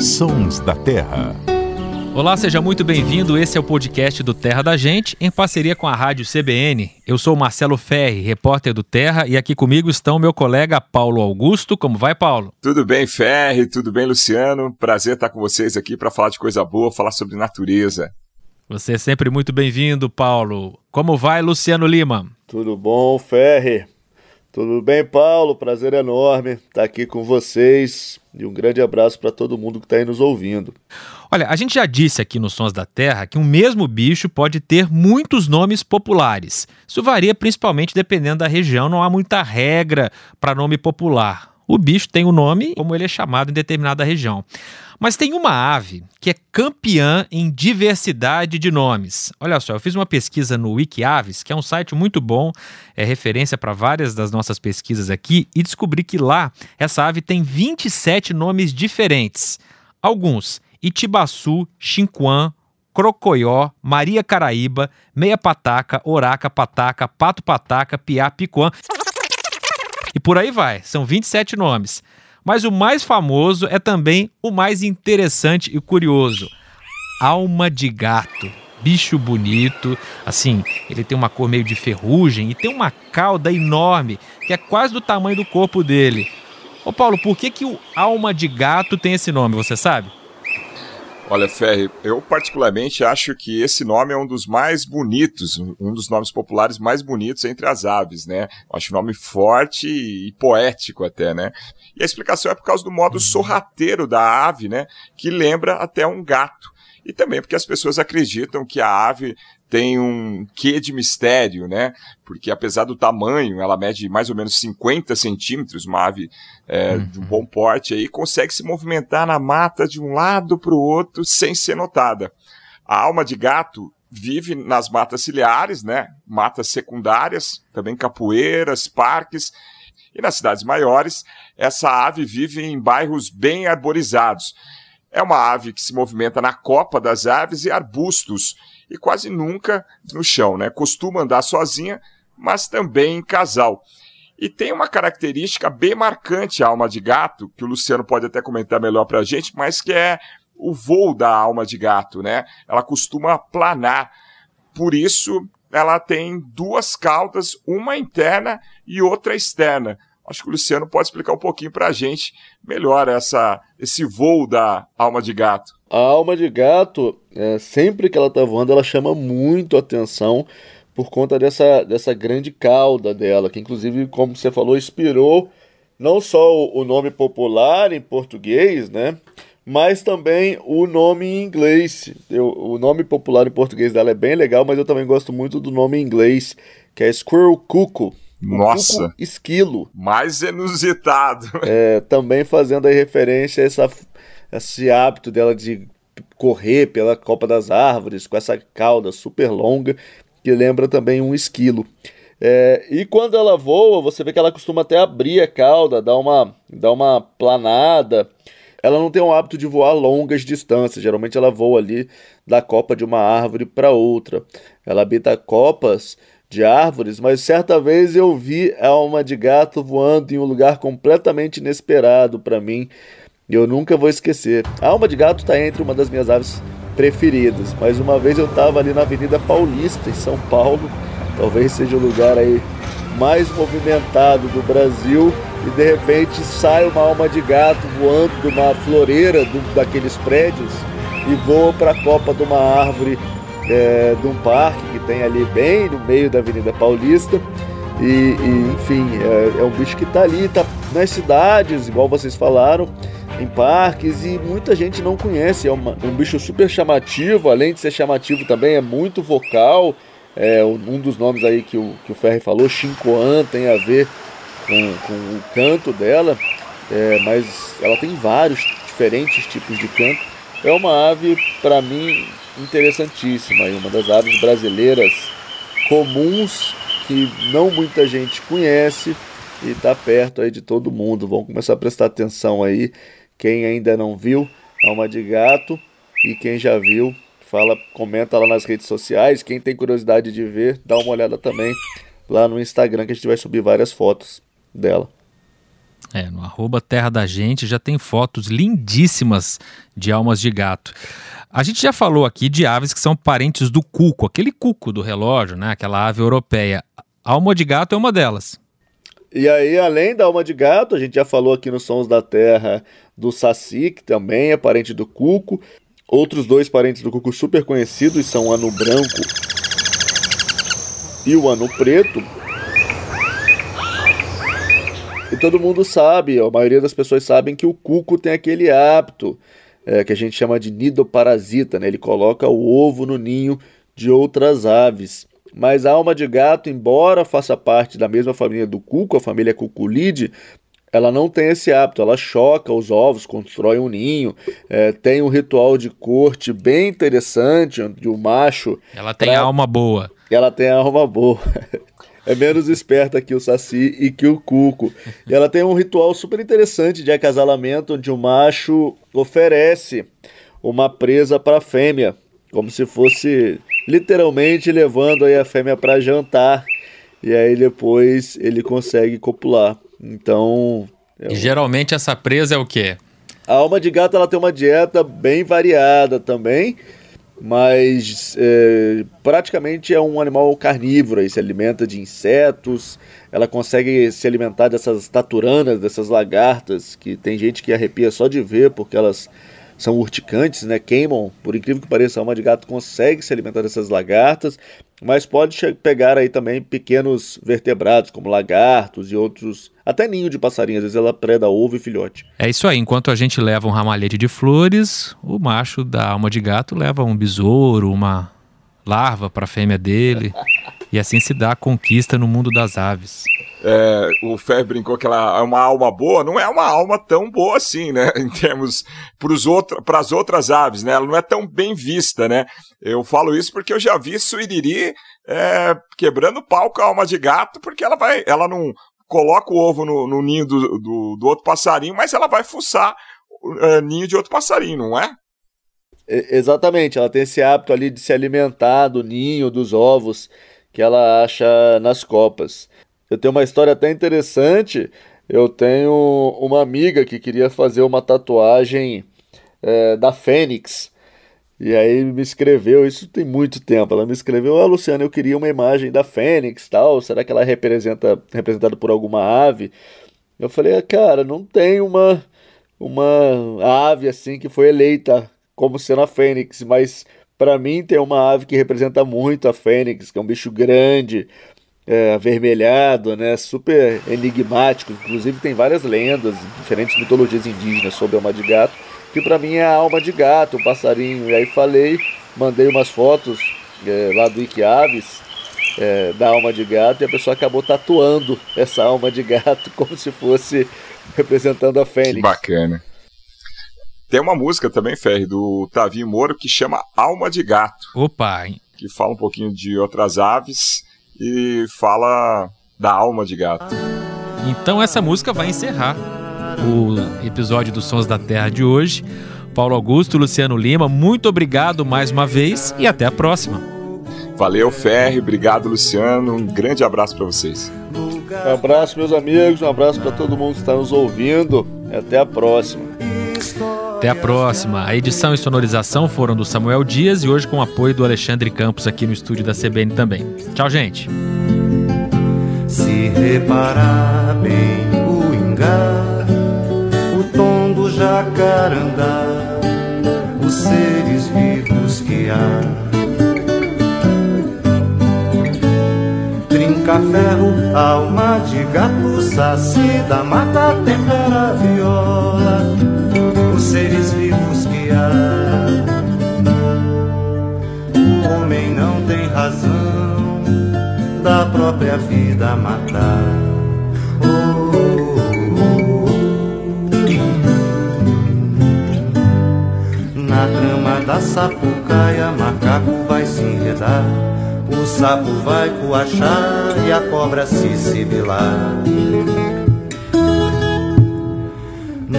Sons da Terra. Olá, seja muito bem-vindo. Esse é o podcast do Terra da Gente, em parceria com a Rádio CBN. Eu sou Marcelo Ferri, repórter do Terra, e aqui comigo estão meu colega Paulo Augusto. Como vai, Paulo? Tudo bem, Ferri? Tudo bem, Luciano? Prazer estar com vocês aqui para falar de coisa boa, falar sobre natureza. Você é sempre muito bem-vindo, Paulo. Como vai, Luciano Lima? Tudo bom, Ferri? Tudo bem, Paulo? Prazer enorme estar aqui com vocês e um grande abraço para todo mundo que está aí nos ouvindo. Olha, a gente já disse aqui nos Sons da Terra que um mesmo bicho pode ter muitos nomes populares. Isso varia principalmente dependendo da região, não há muita regra para nome popular. O bicho tem o um nome como ele é chamado em determinada região. Mas tem uma ave que é campeã em diversidade de nomes. Olha só, eu fiz uma pesquisa no Wikiaves, que é um site muito bom, é referência para várias das nossas pesquisas aqui, e descobri que lá essa ave tem 27 nomes diferentes. Alguns: Itibaçu, Xinquan, Crocoió, Maria Caraíba, Meia Pataca, Oraca, Pataca, Pato Pataca, Piá, Picuã. E por aí vai, são 27 nomes. Mas o mais famoso é também o mais interessante e curioso: alma de gato. Bicho bonito, assim, ele tem uma cor meio de ferrugem e tem uma cauda enorme, que é quase do tamanho do corpo dele. Ô Paulo, por que, que o alma de gato tem esse nome, você sabe? Olha, Ferri, eu particularmente acho que esse nome é um dos mais bonitos, um dos nomes populares mais bonitos entre as aves, né? Acho um nome forte e poético até, né? E a explicação é por causa do modo sorrateiro da ave, né? Que lembra até um gato. E também porque as pessoas acreditam que a ave tem um quê de mistério, né? Porque apesar do tamanho, ela mede mais ou menos 50 centímetros, uma ave é, uhum. de um bom porte aí, consegue se movimentar na mata de um lado para o outro sem ser notada. A alma de gato vive nas matas ciliares, né? Matas secundárias, também capoeiras, parques. E nas cidades maiores, essa ave vive em bairros bem arborizados. É uma ave que se movimenta na copa das árvores e arbustos e quase nunca no chão, né? Costuma andar sozinha, mas também em casal. E tem uma característica bem marcante a alma de gato, que o Luciano pode até comentar melhor para a gente, mas que é o voo da alma de gato, né? Ela costuma planar. Por isso, ela tem duas caudas, uma interna e outra externa. Acho que o Luciano pode explicar um pouquinho para a gente melhor essa, esse voo da alma de gato. A alma de gato, é, sempre que ela está voando, ela chama muito atenção por conta dessa, dessa grande cauda dela, que inclusive, como você falou, inspirou não só o nome popular em português, né? Mas também o nome em inglês. Eu, o nome popular em português dela é bem legal, mas eu também gosto muito do nome em inglês, que é Squirrel Cuckoo. Nossa! esquilo. Mais inusitado. É, também fazendo aí referência a essa, esse hábito dela de correr pela copa das árvores com essa cauda super longa que lembra também um esquilo. É, e quando ela voa, você vê que ela costuma até abrir a cauda, dar uma, dar uma planada. Ela não tem o hábito de voar longas distâncias, geralmente ela voa ali da copa de uma árvore para outra. Ela habita copas de árvores, mas certa vez eu vi a alma de gato voando em um lugar completamente inesperado para mim. Eu nunca vou esquecer. A alma de gato está entre uma das minhas aves preferidas, mas uma vez eu estava ali na Avenida Paulista, em São Paulo, talvez seja o lugar aí mais movimentado do Brasil, e de repente sai uma alma de gato voando de uma floreira do, daqueles prédios e voa para a copa de uma árvore é, de um parque que tem ali bem no meio da Avenida Paulista. E, e enfim, é, é, um bicho que está ali, está nas cidades, igual vocês falaram, em parques, e muita gente não conhece. É uma, um bicho super chamativo, além de ser chamativo também, é muito vocal. É, um dos nomes aí que o, que o Ferri falou, Shinkoan, tem a ver com, com o canto dela, é, mas ela tem vários diferentes tipos de canto. É uma ave, para mim, interessantíssima, uma das aves brasileiras comuns que não muita gente conhece e está perto aí de todo mundo. Vamos começar a prestar atenção aí. Quem ainda não viu, alma de gato e quem já viu, fala, comenta lá nas redes sociais. Quem tem curiosidade de ver, dá uma olhada também lá no Instagram que a gente vai subir várias fotos dela. É, no arroba Terra da Gente já tem fotos lindíssimas de almas de gato. A gente já falou aqui de aves que são parentes do cuco, aquele cuco do relógio, né? Aquela ave europeia. A alma de gato é uma delas. E aí, além da alma de gato, a gente já falou aqui nos Sons da Terra do Saci, que também é parente do cuco. Outros dois parentes do cuco super conhecidos são o anu branco e o anu preto. E todo mundo sabe, a maioria das pessoas sabem que o cuco tem aquele hábito é, que a gente chama de nidoparasita, né? Ele coloca o ovo no ninho de outras aves. Mas a alma de gato, embora faça parte da mesma família do cuco, a família Cuculide, ela não tem esse hábito, ela choca os ovos, constrói um ninho, é, tem um ritual de corte bem interessante, onde o macho. Ela tem pra... alma boa. Ela tem alma boa. é menos esperta que o Saci e que o Cuco. E ela tem um ritual super interessante de acasalamento, onde o macho oferece uma presa para a fêmea, como se fosse literalmente levando aí a fêmea para jantar. E aí depois ele consegue copular. Então. É e geralmente essa presa é o quê? A alma de gato ela tem uma dieta bem variada também, mas é, praticamente é um animal carnívoro, e se alimenta de insetos, ela consegue se alimentar dessas taturanas, dessas lagartas, que tem gente que arrepia só de ver, porque elas são urticantes, né? Queimam, por incrível que pareça, a alma de gato consegue se alimentar dessas lagartas, mas pode pegar aí também pequenos vertebrados, como lagartos e outros, até ninho de passarinho, às vezes ela preda ovo e filhote. É isso aí, enquanto a gente leva um ramalhete de flores, o macho da alma de gato leva um besouro, uma larva para a fêmea dele, e assim se dá a conquista no mundo das aves é, o Fer brincou que ela é uma alma boa, não é uma alma tão boa assim, né? Em termos para as outras aves, né? Ela não é tão bem vista, né? Eu falo isso porque eu já vi Suiriri é, quebrando pau com a alma de gato, porque ela vai, ela não coloca o ovo no, no ninho do, do, do, outro passarinho, mas ela vai fuçar o é, ninho de outro passarinho, não é? Exatamente, ela tem esse hábito ali de se alimentar do ninho, dos ovos que ela acha nas copas. Eu tenho uma história até interessante. Eu tenho uma amiga que queria fazer uma tatuagem é, da Fênix. E aí me escreveu, isso tem muito tempo. Ela me escreveu: Ah, Luciano, eu queria uma imagem da Fênix tal. Será que ela é representa, representada por alguma ave? Eu falei: ah, Cara, não tem uma, uma ave assim que foi eleita como sendo a Fênix, mas para mim tem uma ave que representa muito a Fênix, que é um bicho grande, é, avermelhado, né? Super enigmático. Inclusive tem várias lendas, diferentes mitologias indígenas sobre a alma de gato, que para mim é a alma de gato, o passarinho. E aí falei, mandei umas fotos é, lá do Iquiaves é, da alma de gato e a pessoa acabou tatuando essa alma de gato como se fosse representando a Fênix. Que bacana. Tem uma música também, Ferre, do Tavinho Moro que chama Alma de Gato. Opa! Hein? Que fala um pouquinho de outras aves e fala da alma de gato. Então essa música vai encerrar o episódio dos Sons da Terra de hoje. Paulo Augusto, Luciano Lima, muito obrigado mais uma vez e até a próxima. Valeu, Ferre, obrigado, Luciano. Um grande abraço para vocês. Um abraço, meus amigos, um abraço para todo mundo que está nos ouvindo. Até a próxima. Até a próxima. A edição e sonorização foram do Samuel Dias e hoje com o apoio do Alexandre Campos aqui no estúdio da CBN também. Tchau, gente. Se reparar bem o ingá, o tom do jacarandá, os seres vivos que há. Trinca ferro, alma de gato, saci da mata, tempera viola seres vivos que há. O homem não tem razão da própria vida matar. Na trama da sapucaia, macaco vai se enredar. O sapo vai coachar e a cobra se sibilar.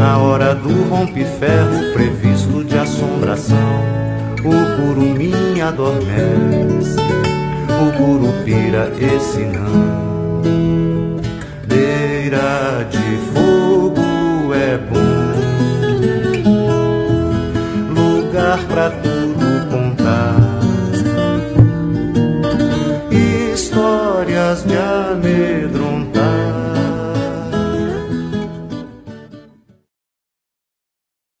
Na hora do rompe-ferro previsto de assombração, o curumim adormece, o curupira esse não. Beira de fogo é bom, lugar pra tudo